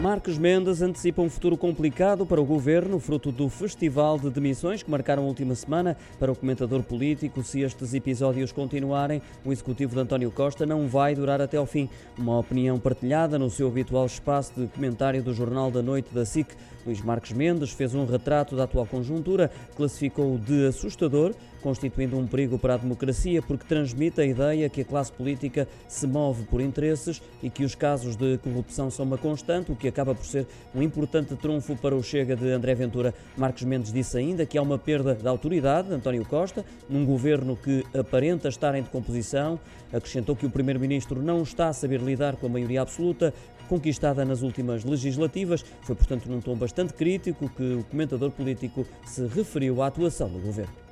Marcos Mendes antecipa um futuro complicado para o governo, fruto do festival de demissões que marcaram a última semana. Para o comentador político, se estes episódios continuarem, o executivo de António Costa não vai durar até ao fim. Uma opinião partilhada no seu habitual espaço de comentário do Jornal da Noite da SIC. Luís Marcos Mendes fez um retrato da atual conjuntura, classificou-o de assustador, constituindo um perigo para a democracia porque transmite a ideia que a classe política se move por interesses e que os casos de corrupção são uma constante, o que acaba por ser um importante trunfo para o Chega de André Ventura. Marcos Mendes disse ainda que há uma perda da autoridade de António Costa, num governo que aparenta estar em decomposição. Acrescentou que o Primeiro-Ministro não está a saber lidar com a maioria absoluta, conquistada nas últimas legislativas. Foi, portanto, num tom bastante crítico que o comentador político se referiu à atuação do governo.